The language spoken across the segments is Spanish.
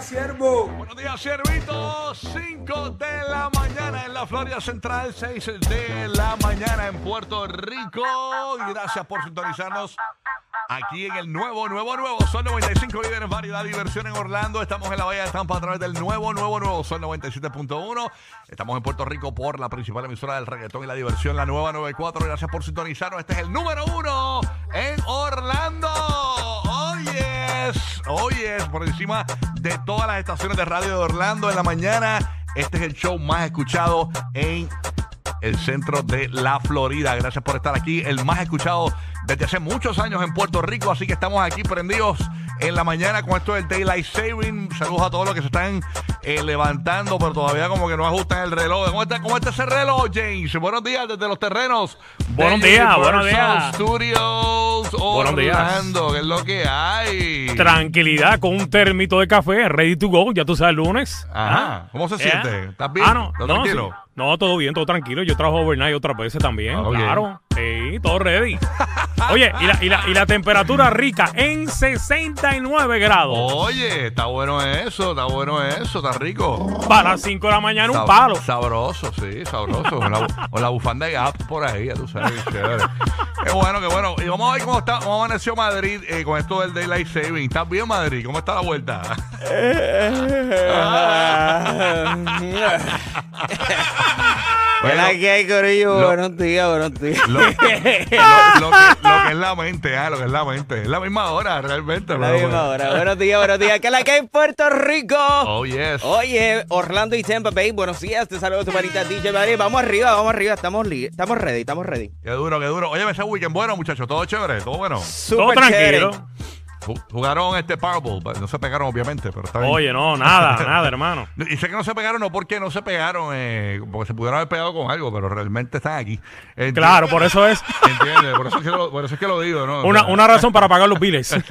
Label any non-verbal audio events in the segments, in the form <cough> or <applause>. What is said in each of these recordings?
siervo. Buenos días, Siervito. 5 de la mañana en la Florida Central, 6 de la mañana en Puerto Rico. Gracias por sintonizarnos aquí en el nuevo, nuevo, nuevo Sol 95 líderes variedad, diversión en Orlando. Estamos en la Bahía de Tampa a través del nuevo, nuevo, nuevo Sol 97.1. Estamos en Puerto Rico por la principal emisora del reggaetón y la diversión, la nueva 94. Gracias por sintonizarnos. Este es el número uno en Orlando. Yes. Oh, yes. Por encima de todas las estaciones de radio de Orlando en la mañana. Este es el show más escuchado en el centro de la Florida. Gracias por estar aquí, el más escuchado desde hace muchos años en Puerto Rico, así que estamos aquí prendidos en la mañana con esto del Daylight Saving. Saludos a todos los que se están eh, levantando, pero todavía como que no ajustan el reloj. ¿Cómo está, cómo está ese reloj, James? Buenos días desde los terrenos. Buenos días, buenos días. Studios Buenos días. ¿qué es lo que hay? Tranquilidad con un termito de café, ready to go, ya tú sabes, el lunes. Ajá. ¿Cómo se siente? ¿Estás bien? Ah, no, ¿Estás no, tranquilo? sí. No, todo bien, todo tranquilo. Yo trabajo overnight otras veces también, Ah, ok. claro. Sí, todo ready. Oye, y la, y, la, y la temperatura rica en 69 grados. Oye, está bueno eso, está bueno eso, está rico. Para las 5 de la mañana un palo. Sabroso, sí, sabroso. Con la, bu- con la bufanda de Gap por ahí, ya tú sabes. chévere. Qué bueno, qué bueno. Y vamos a ver cómo está, cómo amaneció Madrid eh, con esto del Daylight Saving. ¿Estás bien, Madrid? ¿Cómo está la vuelta? Hola, ¿qué hay, Corillo? lo- buenos días, buenos días. Lo, lo- <laughs> lo que, lo que es la mente, ah, lo que es la mente. Es la misma hora, realmente. La misma bueno. hora. Buenos días, buenos días. ¿Qué es la que hay en Puerto Rico? Oh, yes. Oye, Orlando y Tampa Bay, buenos días. Te saludo tu manita DJ Madrid. Vamos arriba, vamos arriba. Estamos, li- estamos ready, estamos ready. Qué duro, qué duro. Oye, ese weekend bueno, muchachos. Todo chévere, todo bueno. Todo Súper tranquilo. chévere. Ju- Jugaron este Powerball. No se pegaron, obviamente, pero está bien. Oye, no, nada, <laughs> nada, hermano. Y sé que no se pegaron, no porque no se pegaron, eh, porque se pudieron haber pegado con algo, pero realmente están aquí. Claro, por eso es <laughs> ¿Entiendes? Por eso es que lo, por eso es que lo digo, ¿no? Una, una razón para pagar los biles. <laughs>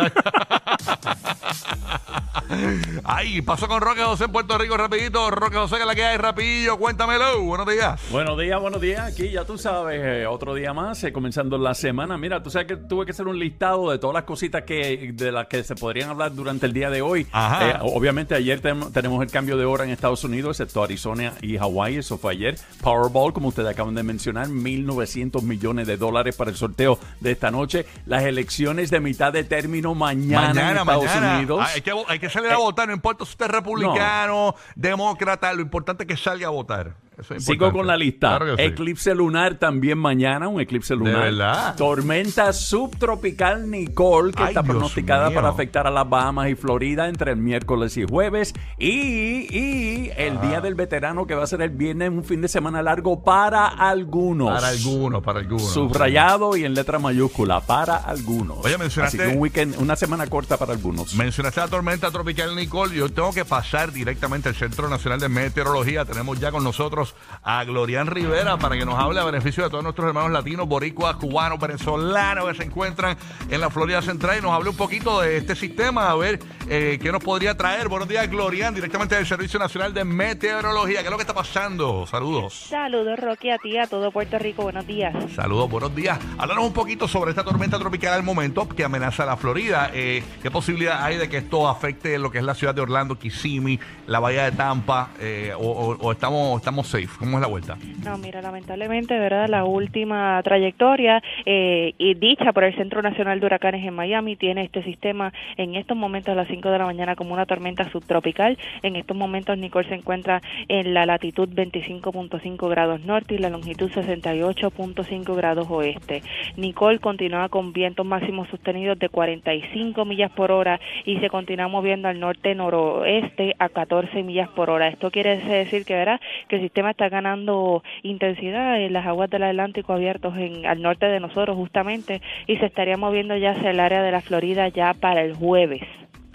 Ay, pasó con Roque José en Puerto Rico rapidito. Roque José, que es la que hay rapidillo. Cuéntamelo. Buenos días. Buenos días, buenos días. Aquí ya tú sabes, eh, otro día más, eh, comenzando la semana. Mira, tú sabes que tuve que hacer un listado de todas las cositas que de las que se podrían hablar durante el día de hoy. Eh, obviamente ayer tenemos el cambio de hora en Estados Unidos, excepto Arizona y Hawái. Eso fue ayer. Powerball, como ustedes acaban de mencionar, 1.900 millones de dólares para el sorteo de esta noche. Las elecciones de mitad de término mañana, en Estados Unidos. Hay que, hay que salir a Eh, votar, no importa si usted es republicano, demócrata, lo importante es que salga a votar. Eso es Sigo con la lista. Claro que sí. Eclipse lunar también mañana, un eclipse lunar. verdad? Tormenta subtropical Nicole, que Ay, está Dios pronosticada mío. para afectar a las Bahamas y Florida entre el miércoles y jueves. Y, y el Ah. Día del Veterano, que va a ser el viernes, un fin de semana largo para algunos. Para algunos, para algunos. Subrayado y en letra mayúscula, para algunos. Oye, mencionaste- Así que un weekend, una semana corta para algunos. Mencionaste la tormenta tropical Nicole. Yo tengo que pasar directamente al Centro Nacional de Meteorología. Tenemos ya con nosotros a Glorian Rivera para que nos hable a beneficio de todos nuestros hermanos latinos, boricuas, cubanos, venezolanos que se encuentran en la Florida Central y nos hable un poquito de este sistema, a ver eh, qué nos podría traer. Buenos días, Glorian, directamente del Servicio Nacional de Meteorología. ¿Qué es lo que está pasando? Saludos. Saludos, Rocky, a ti, a todo Puerto Rico. Buenos días. Saludos, buenos días. Háblanos un poquito sobre esta tormenta tropical al momento que amenaza la Florida. Eh, ¿Qué posibilidad hay de que esto afecte lo que es la ciudad de Orlando, Kissimmee, la bahía de Tampa? eh, o, o- o estamos, estamos safe? ¿Cómo es la vuelta? No, mira, lamentablemente, ¿verdad? La última trayectoria eh, y dicha por el Centro Nacional de Huracanes en Miami tiene este sistema en estos momentos a las 5 de la mañana como una tormenta subtropical. En estos momentos Nicole se encuentra en la latitud 25.5 grados norte y la longitud 68.5 grados oeste. Nicole continúa con vientos máximos sostenidos de 45 millas por hora y se continúa moviendo al norte-noroeste a 14 millas por hora. Esto quiere decir que verá que el sistema está ganando intensidad en las aguas del Atlántico abiertos en, al norte de nosotros justamente y se estaría moviendo ya hacia el área de la Florida ya para el jueves.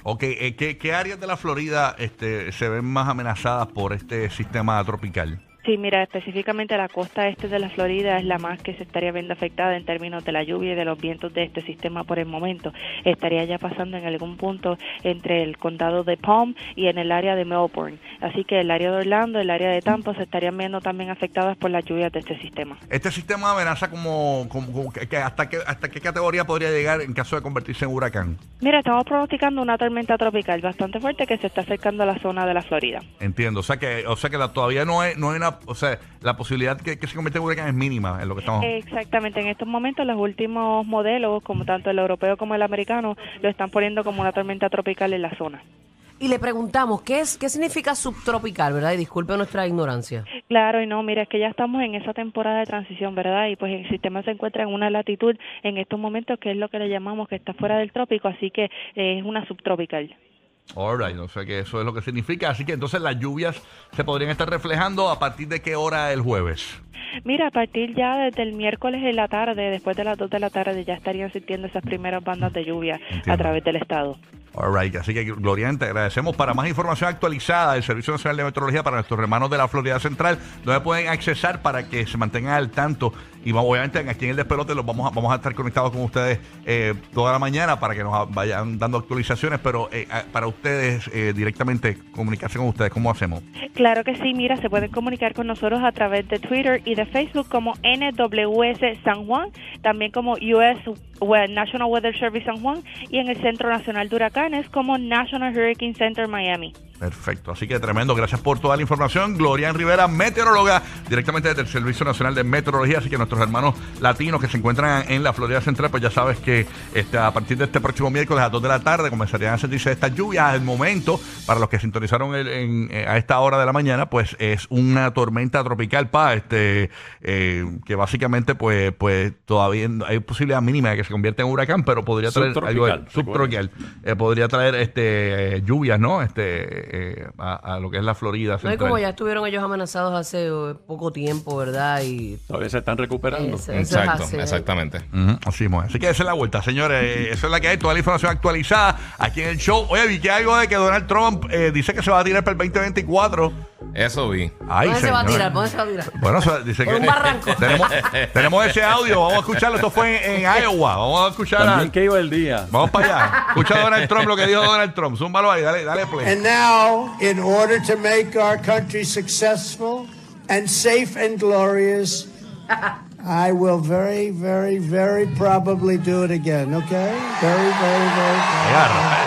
Ok, eh, ¿qué, qué áreas de la Florida este, se ven más amenazadas por este sistema tropical? Sí, mira, específicamente la costa este de la Florida es la más que se estaría viendo afectada en términos de la lluvia y de los vientos de este sistema por el momento. Estaría ya pasando en algún punto entre el condado de Palm y en el área de Melbourne. Así que el área de Orlando, el área de Tampa se estarían viendo también afectadas por las lluvias de este sistema. Este sistema amenaza como, como- como que- que hasta, qué, hasta qué categoría podría llegar en caso de convertirse en huracán. Mira, estamos pronosticando una tormenta tropical bastante fuerte que se está acercando a la zona de la Florida. Entiendo. O sea que, o sea que la- todavía no hay, no hay una, o sea, la posibilidad que, que se convierta en huracán es mínima en lo que estamos. Exactamente, en estos momentos los últimos modelos, como tanto el europeo como el americano, lo están poniendo como una tormenta tropical en la zona. Y le preguntamos, ¿qué, es, ¿qué significa subtropical, verdad? Y disculpe nuestra ignorancia. Claro, y no, mira, es que ya estamos en esa temporada de transición, ¿verdad? Y pues el sistema se encuentra en una latitud en estos momentos que es lo que le llamamos que está fuera del trópico, así que eh, es una subtropical. Alright, o sea que eso es lo que significa. Así que entonces las lluvias se podrían estar reflejando a partir de qué hora el jueves. Mira, a partir ya desde el miércoles de la tarde, después de las 2 de la tarde, ya estarían sintiendo esas primeras bandas de lluvia Entiendo. a través del estado. Alright, así que Gloria, te agradecemos. Para más información actualizada del Servicio Nacional de Meteorología para nuestros hermanos de la Florida Central, donde pueden accesar para que se mantengan al tanto. Y obviamente aquí en el despelote los vamos a, vamos a estar conectados con ustedes eh, toda la mañana para que nos vayan dando actualizaciones, pero eh, para ustedes eh, directamente comunicarse con ustedes, ¿cómo hacemos? Claro que sí, mira, se pueden comunicar con nosotros a través de Twitter y de Facebook como NWS San Juan, también como US National Weather Service San Juan y en el Centro Nacional de Huracanes como National Hurricane Center Miami. Perfecto, así que tremendo. Gracias por toda la información. Gloria Rivera, meteoróloga, directamente desde el Servicio Nacional de Meteorología. Así que nuestros hermanos latinos que se encuentran en la Florida Central, pues ya sabes que este, a partir de este próximo miércoles a 2 de la tarde comenzarían a sentirse estas lluvias. Al momento, para los que sintonizaron el- en- eh, a esta hora de la mañana, pues es una tormenta tropical, pa, este, eh, que básicamente, pues, pues todavía hay posibilidad mínima de que se convierta en huracán, pero podría traer algo Subtropical, subtropical. Eh, podría traer este eh, lluvias, ¿no? Este eh, a, a lo que es la Florida No, y como ya estuvieron ellos amenazados hace eh, poco tiempo, ¿verdad? Y Todavía se están recuperando. Exacto, exactamente. Así, mismo es. así que esa es la vuelta, señores. Eh, Eso es la que hay, toda la información actualizada aquí en el show. Oye, vi que algo de que Donald Trump eh, dice que se va a tirar para el 2024. Eso vi. Ay, ¿Dónde se va a señor. tirar? ¿Dónde se va a tirar? Bueno, dice Por que un barranco. tenemos, tenemos ese audio, vamos a escucharlo. Esto fue en, en Iowa. Vamos a escuchar. a- También que iba el día. vamos para allá. Escucha a Donald Trump lo que dijo Donald Trump. Zúmbalo ahí, dale, dale play. And now, in order to make our country successful and safe and glorious, I will very, very, very probably do it again, okay? Very, very, very, Agarra.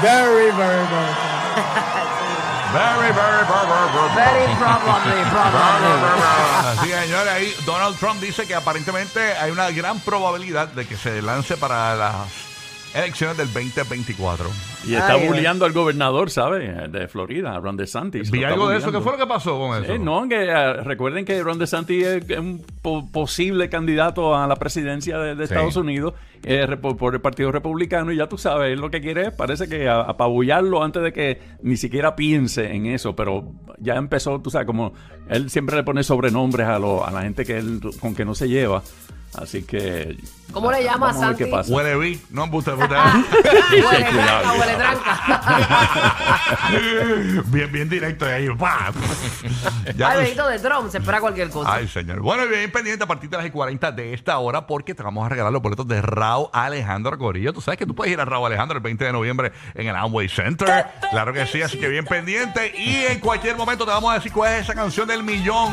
very, very, very. Very, very, <laughs> very, very, very. Así señores, ahí Donald Trump dice que aparentemente hay una gran probabilidad de que se lance para las elecciones del 2024. Y está Ay, bulleando al gobernador, ¿sabe? De Florida, Ron DeSantis. Está algo de eso. ¿Qué fue lo que pasó con eso? No, que eh, recuerden que Ron DeSantis es un po- posible candidato a la presidencia de, de Sí. Estados Unidos eh, por el Partido Republicano y ya tú sabes, él lo que quiere es, parece que a- apabullarlo antes de que ni siquiera piense en eso, pero ya empezó, tú sabes, como él siempre le pone sobrenombres a, lo- a la gente que él, con que no se lleva. Así que... ¿Cómo le llama, vamos a ver qué Santi? pasa. Huele vi. No, embuste, <laughs> embuste. Huele cuidado, tranca, huele tranca. <laughs> bien, bien directo de ahí. <laughs> Ya Ay, Benito de Trump, se espera cualquier cosa. Ay, señor. Bueno, y bien pendiente a partir de las 40 de esta hora porque te vamos a regalar los boletos de Raúl Alejandro Corillo. Tú sabes que tú puedes ir a Raúl Alejandro el 20 de noviembre en el Amway Center. Claro que sí, así que bien pendiente. Y en cualquier momento te vamos a decir cuál es esa canción del millón.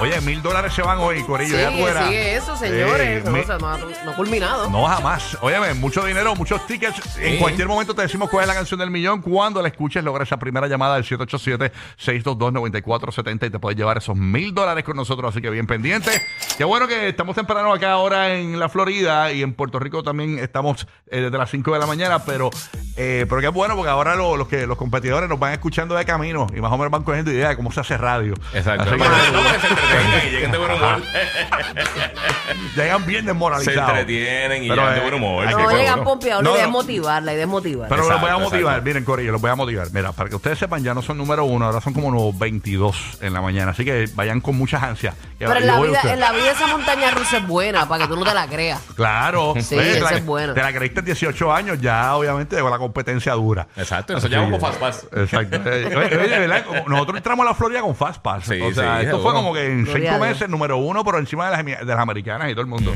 Oye, mil dólares se van hoy, Corillo. ya tú Sigue, verás. sigue eso, señores. Eh, Eso no, se- no, no ha culminado. no, jamás. Óyeme, mucho dinero, muchos tickets. En cualquier momento te decimos cuál es la canción del millón. Cuando la escuches, logra esa primera llamada del 787-622-9470 y te puedes llevar esos mil dólares con nosotros. Así que bien pendiente. Qué bueno que estamos temprano acá ahora en la Florida y en Puerto Rico también estamos eh, desde las 5 de la mañana. Pero, eh, pero qué bueno porque ahora lo- los, que, los competidores nos van escuchando de camino y más o menos van cogiendo idea de cómo se hace radio. Exacto. Así que- No, porque se entretienen entretengan y lleguen de buen humor. <laughs> Llegan bien Se desmoralizados. entretienen y Pero, llegan de eh, buen humor. No llegan pompeados, No, la idea es motivar, la idea es motivar. Pero los voy a motivar, exacto. miren, Corillo, los voy a motivar. Mira, para que ustedes sepan, ya no son número uno, ahora son como los 22 en la mañana. Así que vayan con muchas ansias. Pero en la, vida, en la vida esa montaña rusa es buena, para que tú no te la creas. Claro. Sí, Ves, esa la- es buena. Te la creíste en 18 años, ya obviamente llegó la competencia dura. Exacto, llevamos que- con Fast Pass. Exacto. Eh, oye, ¿verdad? Nosotros entramos a la Florida con Fast Pass. Sí, o sea, sí, esto seguro. fue como que en Gloria cinco meses, número uno por encima de las, de las americanas y todo el mundo.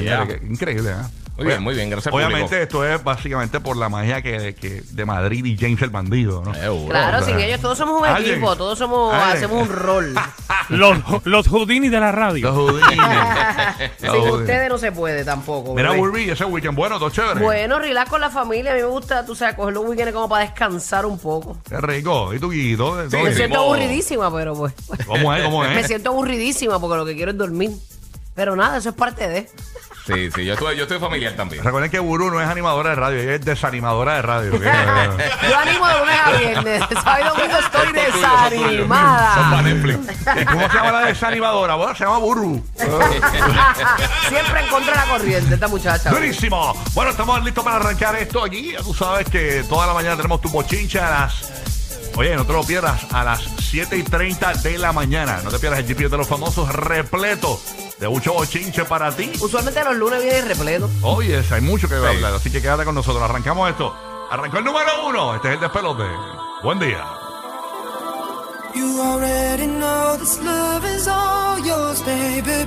Yeah. Increíble, ¿eh? Muy bien, muy bien, gracias Obviamente público. esto es básicamente por la magia que, que de Madrid y James el bandido, ¿no? Seguro. Claro, o sea, sin ellos todos somos un alguien- equipo, todos somos, alguien- hacemos un rol. <laughs> <laughs> Los, los Houdini de la radio. Los judines. <laughs> sin Los ustedes no se puede tampoco. Mira, bebé. Burby, ese weekend bueno, todo chévere. Bueno, relax con la familia. A mí me gusta, tú sabes, coger los weekends como para descansar un poco. Qué rico. ¿Y tu Guido? Sí, Me siento aburridísima, pero pues. ¿Cómo es? ¿Cómo <laughs> Me es? siento aburridísima porque lo que quiero es dormir. Pero nada, eso es parte de. Sí, sí, yo estoy, yo estoy familiar también. Recuerden que Buru no es animadora de radio, ella es desanimadora de radio. <laughs> Yo animo de lunes a viernes. Sábado y domingo estoy Son tuyos, son tuyos. Son desanimada. para Netflix. ¿Y ¿Cómo se llama la desanimadora? Bueno, se llama Buru. <laughs> Siempre en contra de la corriente, esta muchacha. Durísimo. Bueno, estamos listos para arrancar esto aquí. Ya tú sabes que toda la mañana tenemos tu bochincha a las. Oye, no te lo pierdas a las 7 y 30 de la mañana. No te pierdas el GPS de los famosos repleto de mucho bochinche para ti. Usualmente los lunes viene repleto. Oye, hay mucho que Sí. hablar, así que quédate con nosotros. Arrancamos esto. Arrancó el número uno. Este es el despelote. Buen día. You already know this love is all yours, baby.